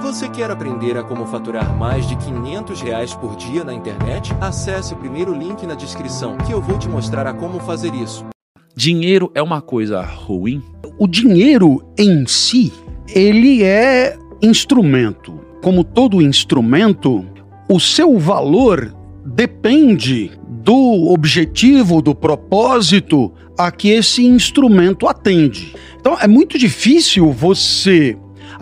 Você quer aprender a como faturar mais de 500 reais por dia na internet? Acesse o primeiro link na descrição que eu vou te mostrar a como fazer isso. Dinheiro é uma coisa ruim? O dinheiro em si, ele é instrumento. Como todo instrumento, o seu valor depende do objetivo, do propósito a que esse instrumento atende. Então é muito difícil você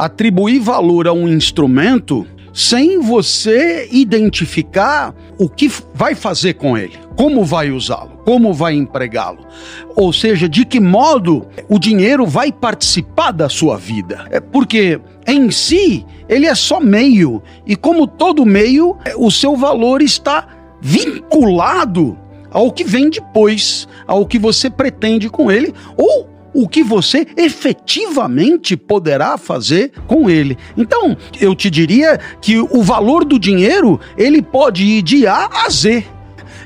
atribuir valor a um instrumento sem você identificar o que vai fazer com ele, como vai usá-lo, como vai empregá-lo. Ou seja, de que modo o dinheiro vai participar da sua vida. É porque em si ele é só meio, e como todo meio, o seu valor está vinculado ao que vem depois, ao que você pretende com ele, ou o que você efetivamente poderá fazer com ele. Então, eu te diria que o valor do dinheiro, ele pode ir de A a Z.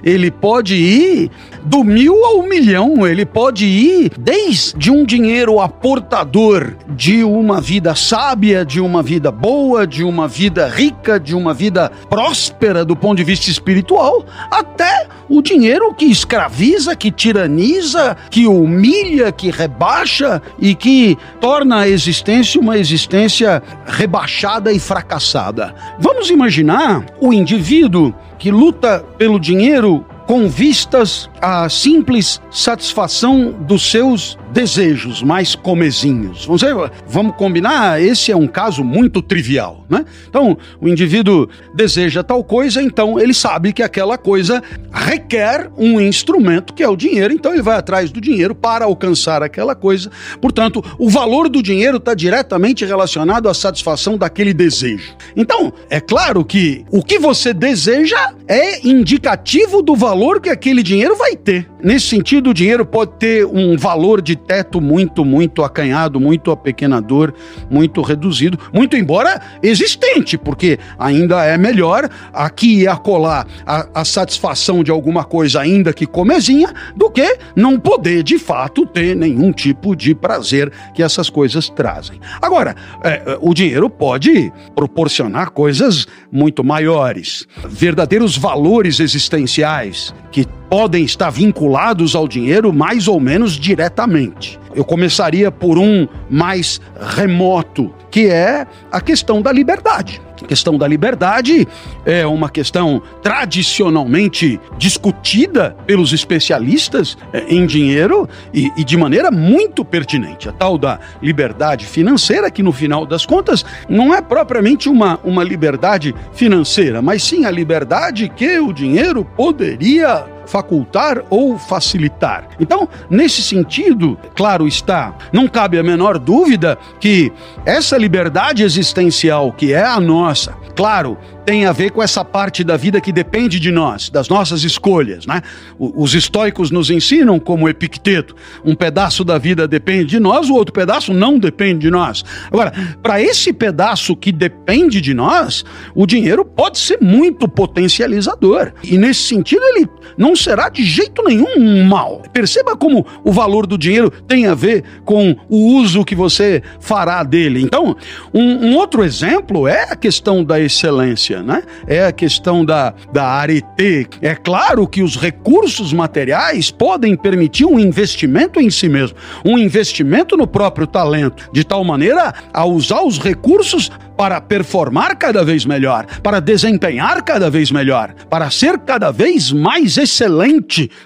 Ele pode ir do mil ao milhão, ele pode ir desde um dinheiro aportador de uma vida sábia, de uma vida boa, de uma vida rica, de uma vida próspera do ponto de vista espiritual, até o dinheiro que escraviza, que tiraniza, que humilha, que rebaixa e que torna a existência uma existência rebaixada e fracassada. Vamos imaginar o indivíduo que luta pelo dinheiro com vistas à simples satisfação dos seus desejos mais comezinhos. Vamos, dizer, vamos combinar? Esse é um caso muito trivial, né? Então, o indivíduo deseja tal coisa, então ele sabe que aquela coisa requer um instrumento que é o dinheiro, então ele vai atrás do dinheiro para alcançar aquela coisa. Portanto, o valor do dinheiro está diretamente relacionado à satisfação daquele desejo. Então, é claro que o que você deseja é indicativo do valor que aquele dinheiro vai ter. Nesse sentido, o dinheiro pode ter um valor de teto muito, muito acanhado, muito apequenador, muito reduzido, muito embora existente, porque ainda é melhor aqui e acolá a, a satisfação de alguma coisa, ainda que comezinha, do que não poder de fato ter nenhum tipo de prazer que essas coisas trazem. Agora, é, o dinheiro pode proporcionar coisas muito maiores, verdadeiros valores existenciais que podem estar vinculados ao dinheiro mais ou menos diretamente. Eu começaria por um mais remoto, que é a questão da liberdade. A questão da liberdade é uma questão tradicionalmente discutida pelos especialistas é, em dinheiro e, e, de maneira muito pertinente. A tal da liberdade financeira, que no final das contas não é propriamente uma, uma liberdade financeira, mas sim a liberdade que o dinheiro poderia facultar ou facilitar. Então, nesse sentido, claro está, não cabe a menor dúvida que essa liberdade existencial que é a nossa, claro, tem a ver com essa parte da vida que depende de nós, das nossas escolhas, né? Os estoicos nos ensinam, como Epicteto, um pedaço da vida depende de nós, o outro pedaço não depende de nós. Agora, para esse pedaço que depende de nós, o dinheiro pode ser muito potencializador. E nesse sentido, ele não será de jeito nenhum um mal. Perceba como o valor do dinheiro tem a ver com o uso que você fará dele. Então, um, um outro exemplo é a questão da excelência né? É a questão da, da arete. É claro que os recursos materiais podem permitir um investimento em si mesmo, um investimento no próprio talento, de tal maneira a usar os recursos para performar cada vez melhor, para desempenhar cada vez melhor, para ser cada vez mais excelente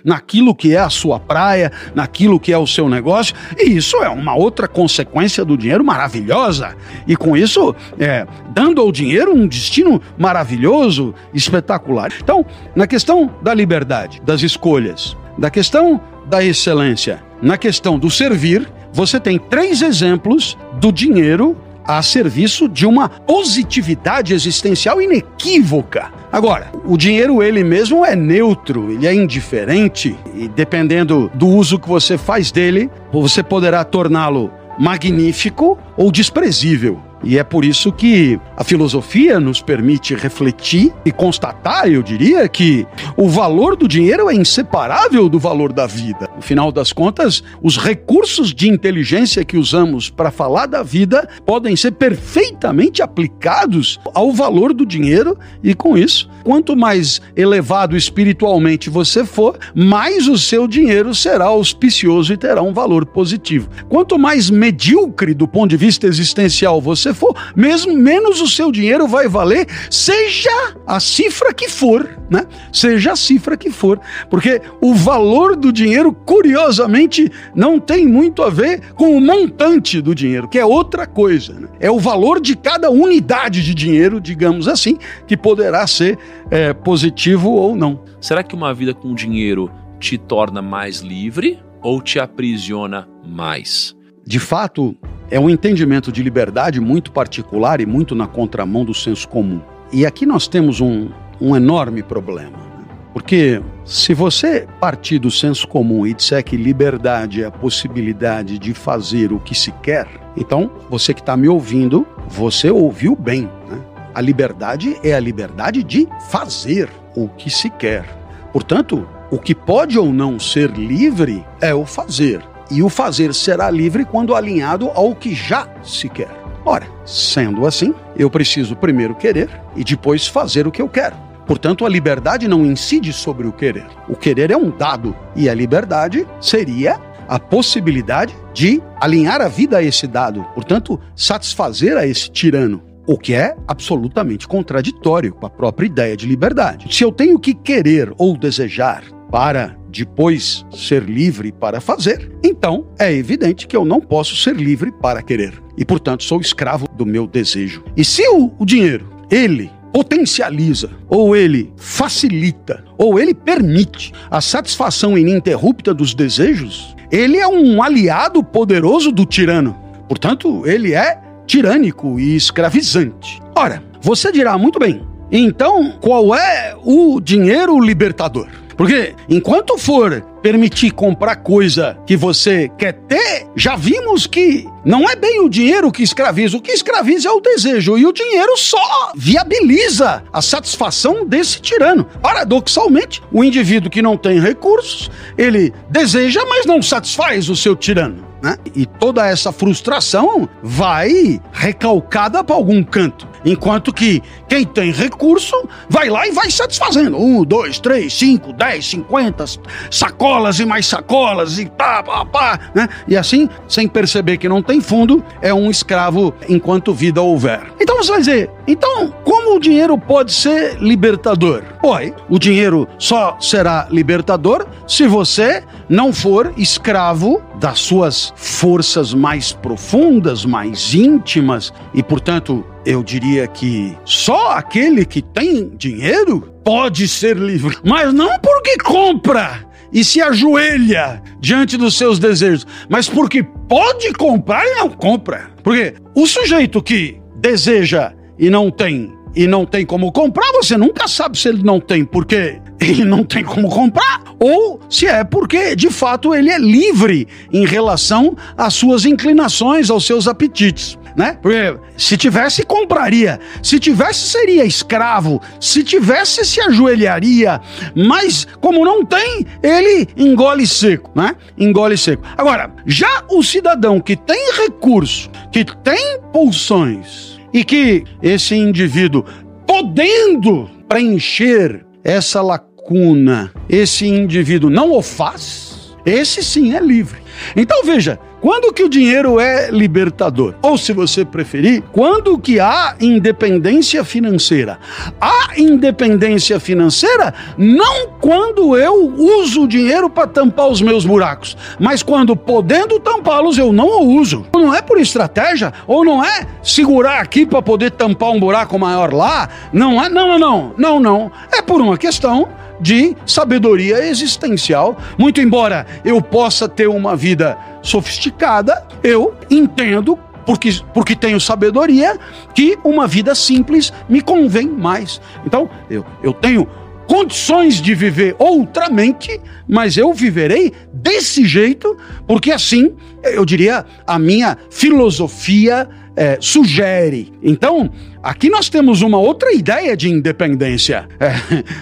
naquilo que é a sua praia, naquilo que é o seu negócio. E isso é uma outra consequência do dinheiro maravilhosa. E com isso, é, dando ao dinheiro um destino maravilhoso, espetacular. Então, na questão da liberdade, das escolhas, da questão da excelência, na questão do servir, você tem três exemplos do dinheiro a serviço de uma positividade existencial inequívoca. Agora, o dinheiro ele mesmo é neutro, ele é indiferente e dependendo do uso que você faz dele, você poderá torná-lo magnífico ou desprezível. E é por isso que A filosofia nos permite refletir e constatar, eu diria, que o valor do dinheiro é inseparável do valor da vida. No final das contas, os recursos de inteligência que usamos para falar da vida podem ser perfeitamente aplicados ao valor do dinheiro e com isso, quanto mais elevado espiritualmente você for, mais o seu dinheiro será auspicioso e terá um valor positivo. Quanto mais medíocre do ponto de vista existencial você for, mesmo menos o o seu dinheiro vai valer, seja a cifra que for, né? Seja a cifra que for, porque o valor do dinheiro, curiosamente, não tem muito a ver com o montante do dinheiro, que é outra coisa. Né? É o valor de cada unidade de dinheiro, digamos assim, que poderá ser é, positivo ou não. Será que uma vida com dinheiro te torna mais livre ou te aprisiona mais? De fato, é um entendimento de liberdade muito particular e muito na contramão do senso comum. E aqui nós temos um, um enorme problema. Né? Porque se você partir do senso comum e disser que liberdade é a possibilidade de fazer o que se quer, então você que está me ouvindo, você ouviu bem. Né? A liberdade é a liberdade de fazer o que se quer. Portanto, o que pode ou não ser livre é o fazer e o fazer será livre quando alinhado ao que já se quer. Ora, sendo assim, eu preciso primeiro querer e depois fazer o que eu quero. Portanto, a liberdade não incide sobre o querer. O querer é um dado e a liberdade seria a possibilidade de alinhar a vida a esse dado, portanto, satisfazer a esse tirano. O que é absolutamente contraditório com a própria ideia de liberdade. Se eu tenho que querer ou desejar para depois ser livre para fazer, então é evidente que eu não posso ser livre para querer. E, portanto, sou escravo do meu desejo. E se o, o dinheiro, ele potencializa, ou ele facilita, ou ele permite a satisfação ininterrupta dos desejos, ele é um aliado poderoso do tirano. Portanto, ele é tirânico e escravizante. Ora, você dirá muito bem, então qual é o dinheiro libertador? Porque enquanto for permitir comprar coisa que você quer ter, já vimos que não é bem o dinheiro que escraviza. O que escraviza é o desejo. E o dinheiro só viabiliza a satisfação desse tirano. Paradoxalmente, o indivíduo que não tem recursos, ele deseja, mas não satisfaz o seu tirano. Né? E toda essa frustração vai recalcada para algum canto. Enquanto que quem tem recurso vai lá e vai satisfazendo. Um, dois, três, cinco, dez, cinquenta sacolas e mais sacolas e pá, pá, pá, né? E assim, sem perceber que não tem fundo, é um escravo enquanto vida houver. Então você vai dizer, então como o dinheiro pode ser libertador? Oi, o dinheiro só será libertador se você não for escravo das suas forças mais profundas, mais íntimas e, portanto, eu diria que só aquele que tem dinheiro pode ser livre, mas não porque compra e se ajoelha diante dos seus desejos, mas porque pode comprar e não compra. Porque o sujeito que deseja e não tem e não tem como comprar, você nunca sabe se ele não tem porque ele não tem como comprar ou se é porque de fato ele é livre em relação às suas inclinações, aos seus apetites né? Porque se tivesse, compraria. Se tivesse, seria escravo. Se tivesse, se ajoelharia. Mas, como não tem, ele engole seco, né? Engole seco. Agora, já o cidadão que tem recurso, que tem pulsões, e que esse indivíduo, podendo preencher essa lacuna, esse indivíduo não o faz, esse sim é livre. Então veja, quando que o dinheiro é libertador? Ou se você preferir, quando que há independência financeira? Há independência financeira não quando eu uso o dinheiro para tampar os meus buracos, mas quando podendo tampá-los eu não o uso. Não é por estratégia ou não é segurar aqui para poder tampar um buraco maior lá, não é, não, não, não, não, não. É por uma questão de sabedoria existencial. Muito embora eu possa ter uma vida sofisticada, eu entendo porque, porque tenho sabedoria, que uma vida simples me convém mais. Então, eu, eu tenho condições de viver outramente, mas eu viverei desse jeito, porque assim, eu diria, a minha filosofia é, sugere. Então, aqui nós temos uma outra ideia de independência é,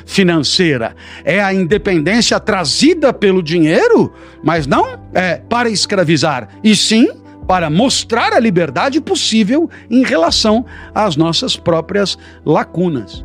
financeira. É a independência trazida pelo dinheiro, mas não é para escravizar, e sim para mostrar a liberdade possível em relação às nossas próprias lacunas.